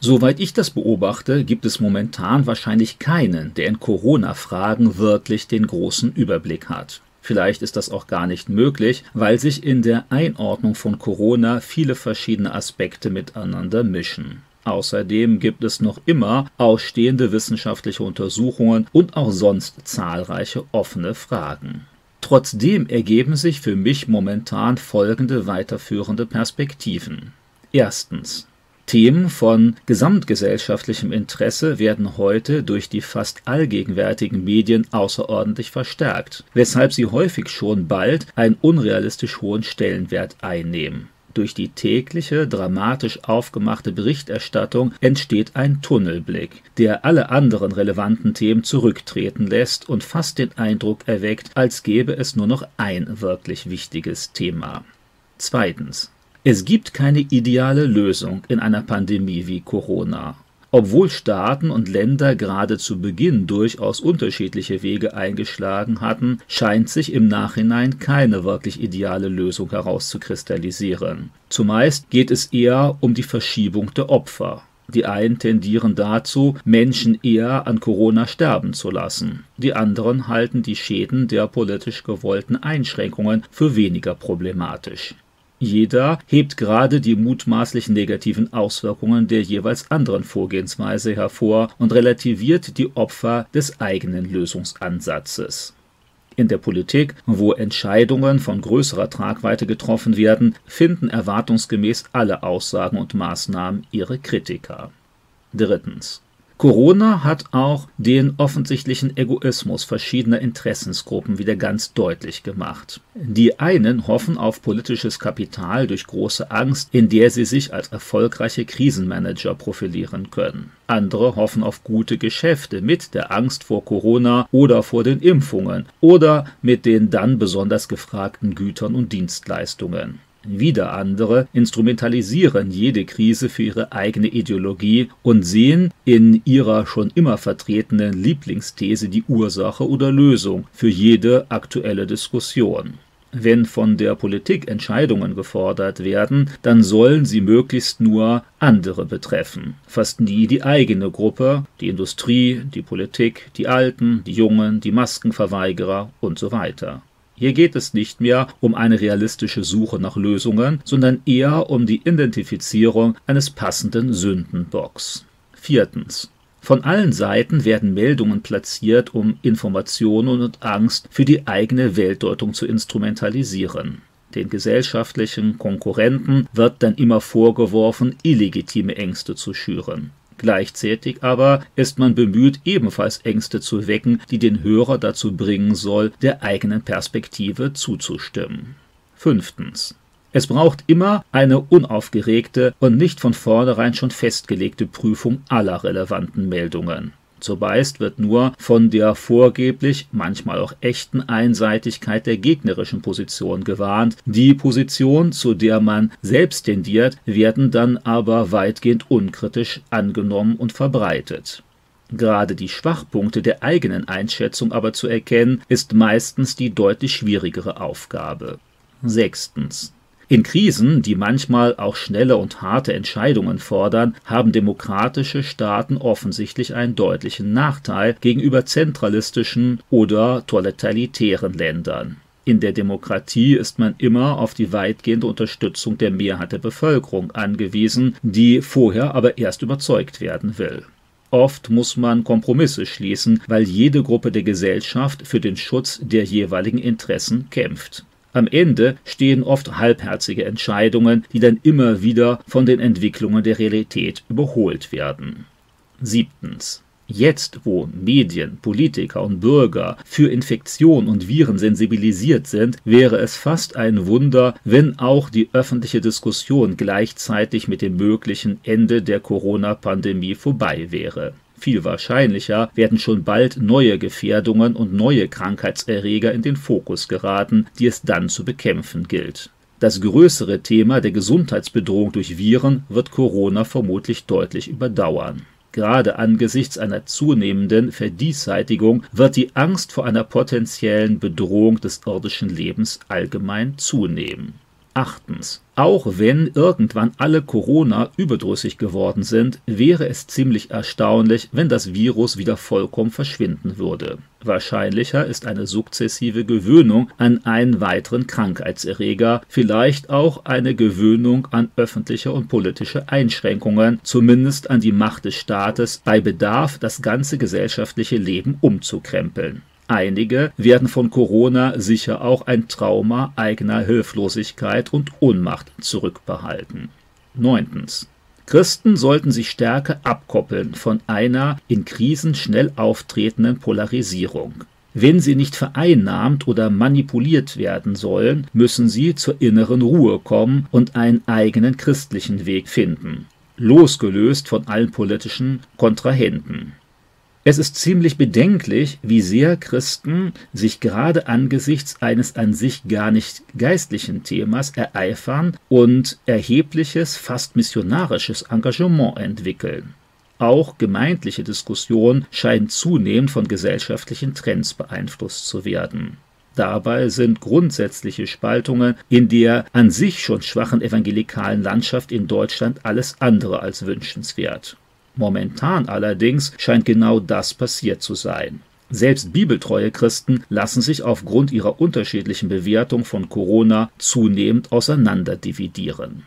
Soweit ich das beobachte, gibt es momentan wahrscheinlich keinen, der in Corona-Fragen wirklich den großen Überblick hat. Vielleicht ist das auch gar nicht möglich, weil sich in der Einordnung von Corona viele verschiedene Aspekte miteinander mischen. Außerdem gibt es noch immer ausstehende wissenschaftliche Untersuchungen und auch sonst zahlreiche offene Fragen. Trotzdem ergeben sich für mich momentan folgende weiterführende Perspektiven. Erstens. Themen von gesamtgesellschaftlichem Interesse werden heute durch die fast allgegenwärtigen Medien außerordentlich verstärkt, weshalb sie häufig schon bald einen unrealistisch hohen Stellenwert einnehmen. Durch die tägliche, dramatisch aufgemachte Berichterstattung entsteht ein Tunnelblick, der alle anderen relevanten Themen zurücktreten lässt und fast den Eindruck erweckt, als gäbe es nur noch ein wirklich wichtiges Thema. Zweitens. Es gibt keine ideale Lösung in einer Pandemie wie Corona. Obwohl Staaten und Länder gerade zu Beginn durchaus unterschiedliche Wege eingeschlagen hatten, scheint sich im Nachhinein keine wirklich ideale Lösung herauszukristallisieren. Zumeist geht es eher um die Verschiebung der Opfer. Die einen tendieren dazu, Menschen eher an Corona sterben zu lassen. Die anderen halten die Schäden der politisch gewollten Einschränkungen für weniger problematisch. Jeder hebt gerade die mutmaßlich negativen Auswirkungen der jeweils anderen Vorgehensweise hervor und relativiert die Opfer des eigenen Lösungsansatzes. In der Politik, wo Entscheidungen von größerer Tragweite getroffen werden, finden erwartungsgemäß alle Aussagen und Maßnahmen ihre Kritiker. Drittens. Corona hat auch den offensichtlichen Egoismus verschiedener Interessensgruppen wieder ganz deutlich gemacht. Die einen hoffen auf politisches Kapital durch große Angst, in der sie sich als erfolgreiche Krisenmanager profilieren können. Andere hoffen auf gute Geschäfte mit der Angst vor Corona oder vor den Impfungen oder mit den dann besonders gefragten Gütern und Dienstleistungen. Wieder andere instrumentalisieren jede Krise für ihre eigene Ideologie und sehen in ihrer schon immer vertretenen Lieblingsthese die Ursache oder Lösung für jede aktuelle Diskussion. Wenn von der Politik Entscheidungen gefordert werden, dann sollen sie möglichst nur andere betreffen, fast nie die eigene Gruppe, die Industrie, die Politik, die Alten, die Jungen, die Maskenverweigerer und so weiter. Hier geht es nicht mehr um eine realistische Suche nach Lösungen, sondern eher um die Identifizierung eines passenden Sündenbocks. Viertens. Von allen Seiten werden Meldungen platziert, um Informationen und Angst für die eigene Weltdeutung zu instrumentalisieren. Den gesellschaftlichen Konkurrenten wird dann immer vorgeworfen, illegitime Ängste zu schüren. Gleichzeitig aber ist man bemüht, ebenfalls Ängste zu wecken, die den Hörer dazu bringen soll, der eigenen Perspektive zuzustimmen. Fünftens. Es braucht immer eine unaufgeregte und nicht von vornherein schon festgelegte Prüfung aller relevanten Meldungen. Zumeist wird nur von der vorgeblich, manchmal auch echten Einseitigkeit der gegnerischen Position gewarnt. Die Position, zu der man selbst tendiert, werden dann aber weitgehend unkritisch angenommen und verbreitet. Gerade die Schwachpunkte der eigenen Einschätzung aber zu erkennen, ist meistens die deutlich schwierigere Aufgabe. Sechstens. In Krisen, die manchmal auch schnelle und harte Entscheidungen fordern, haben demokratische Staaten offensichtlich einen deutlichen Nachteil gegenüber zentralistischen oder totalitären Ländern. In der Demokratie ist man immer auf die weitgehende Unterstützung der Mehrheit der Bevölkerung angewiesen, die vorher aber erst überzeugt werden will. Oft muss man Kompromisse schließen, weil jede Gruppe der Gesellschaft für den Schutz der jeweiligen Interessen kämpft. Am Ende stehen oft halbherzige Entscheidungen, die dann immer wieder von den Entwicklungen der Realität überholt werden. Siebtens. Jetzt, wo Medien, Politiker und Bürger für Infektion und Viren sensibilisiert sind, wäre es fast ein Wunder, wenn auch die öffentliche Diskussion gleichzeitig mit dem möglichen Ende der Corona-Pandemie vorbei wäre. Viel wahrscheinlicher werden schon bald neue Gefährdungen und neue Krankheitserreger in den Fokus geraten, die es dann zu bekämpfen gilt. Das größere Thema der Gesundheitsbedrohung durch Viren wird Corona vermutlich deutlich überdauern. Gerade angesichts einer zunehmenden Verdiesseitigung wird die Angst vor einer potenziellen Bedrohung des irdischen Lebens allgemein zunehmen. Achtens. Auch wenn irgendwann alle Corona überdrüssig geworden sind, wäre es ziemlich erstaunlich, wenn das Virus wieder vollkommen verschwinden würde. Wahrscheinlicher ist eine sukzessive Gewöhnung an einen weiteren Krankheitserreger, vielleicht auch eine Gewöhnung an öffentliche und politische Einschränkungen, zumindest an die Macht des Staates, bei Bedarf das ganze gesellschaftliche Leben umzukrempeln. Einige werden von Corona sicher auch ein Trauma eigener Hilflosigkeit und Ohnmacht zurückbehalten. Neuntens. Christen sollten sich stärker abkoppeln von einer in Krisen schnell auftretenden Polarisierung. Wenn sie nicht vereinnahmt oder manipuliert werden sollen, müssen sie zur inneren Ruhe kommen und einen eigenen christlichen Weg finden, losgelöst von allen politischen Kontrahenten. Es ist ziemlich bedenklich, wie sehr Christen sich gerade angesichts eines an sich gar nicht geistlichen Themas ereifern und erhebliches, fast missionarisches Engagement entwickeln. Auch gemeindliche Diskussion scheint zunehmend von gesellschaftlichen Trends beeinflusst zu werden. Dabei sind grundsätzliche Spaltungen in der an sich schon schwachen evangelikalen Landschaft in Deutschland alles andere als wünschenswert. Momentan allerdings scheint genau das passiert zu sein. Selbst bibeltreue Christen lassen sich aufgrund ihrer unterschiedlichen Bewertung von Corona zunehmend auseinanderdividieren.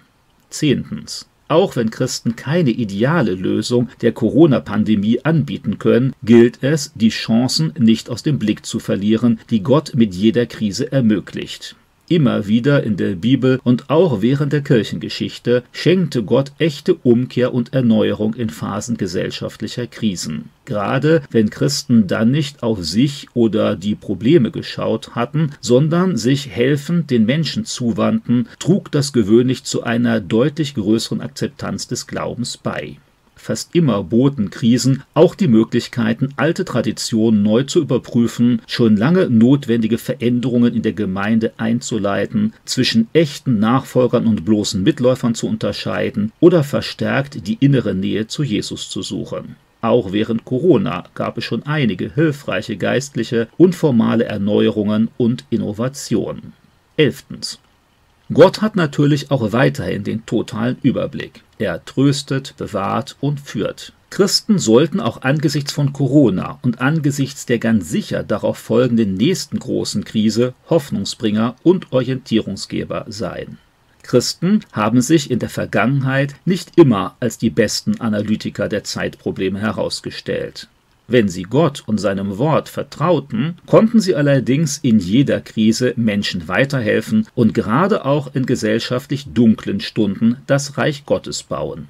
Zehntens. Auch wenn Christen keine ideale Lösung der Corona-Pandemie anbieten können, gilt es, die Chancen nicht aus dem Blick zu verlieren, die Gott mit jeder Krise ermöglicht. Immer wieder in der Bibel und auch während der Kirchengeschichte schenkte Gott echte Umkehr und Erneuerung in Phasen gesellschaftlicher Krisen. Gerade wenn Christen dann nicht auf sich oder die Probleme geschaut hatten, sondern sich helfend den Menschen zuwandten, trug das gewöhnlich zu einer deutlich größeren Akzeptanz des Glaubens bei. Fast immer boten Krisen auch die Möglichkeiten, alte Traditionen neu zu überprüfen, schon lange notwendige Veränderungen in der Gemeinde einzuleiten, zwischen echten Nachfolgern und bloßen Mitläufern zu unterscheiden oder verstärkt die innere Nähe zu Jesus zu suchen. Auch während Corona gab es schon einige hilfreiche geistliche und formale Erneuerungen und Innovationen. Elftens. Gott hat natürlich auch weiterhin den totalen Überblick. Er tröstet, bewahrt und führt. Christen sollten auch angesichts von Corona und angesichts der ganz sicher darauf folgenden nächsten großen Krise Hoffnungsbringer und Orientierungsgeber sein. Christen haben sich in der Vergangenheit nicht immer als die besten Analytiker der Zeitprobleme herausgestellt. Wenn sie Gott und seinem Wort vertrauten, konnten sie allerdings in jeder Krise Menschen weiterhelfen und gerade auch in gesellschaftlich dunklen Stunden das Reich Gottes bauen.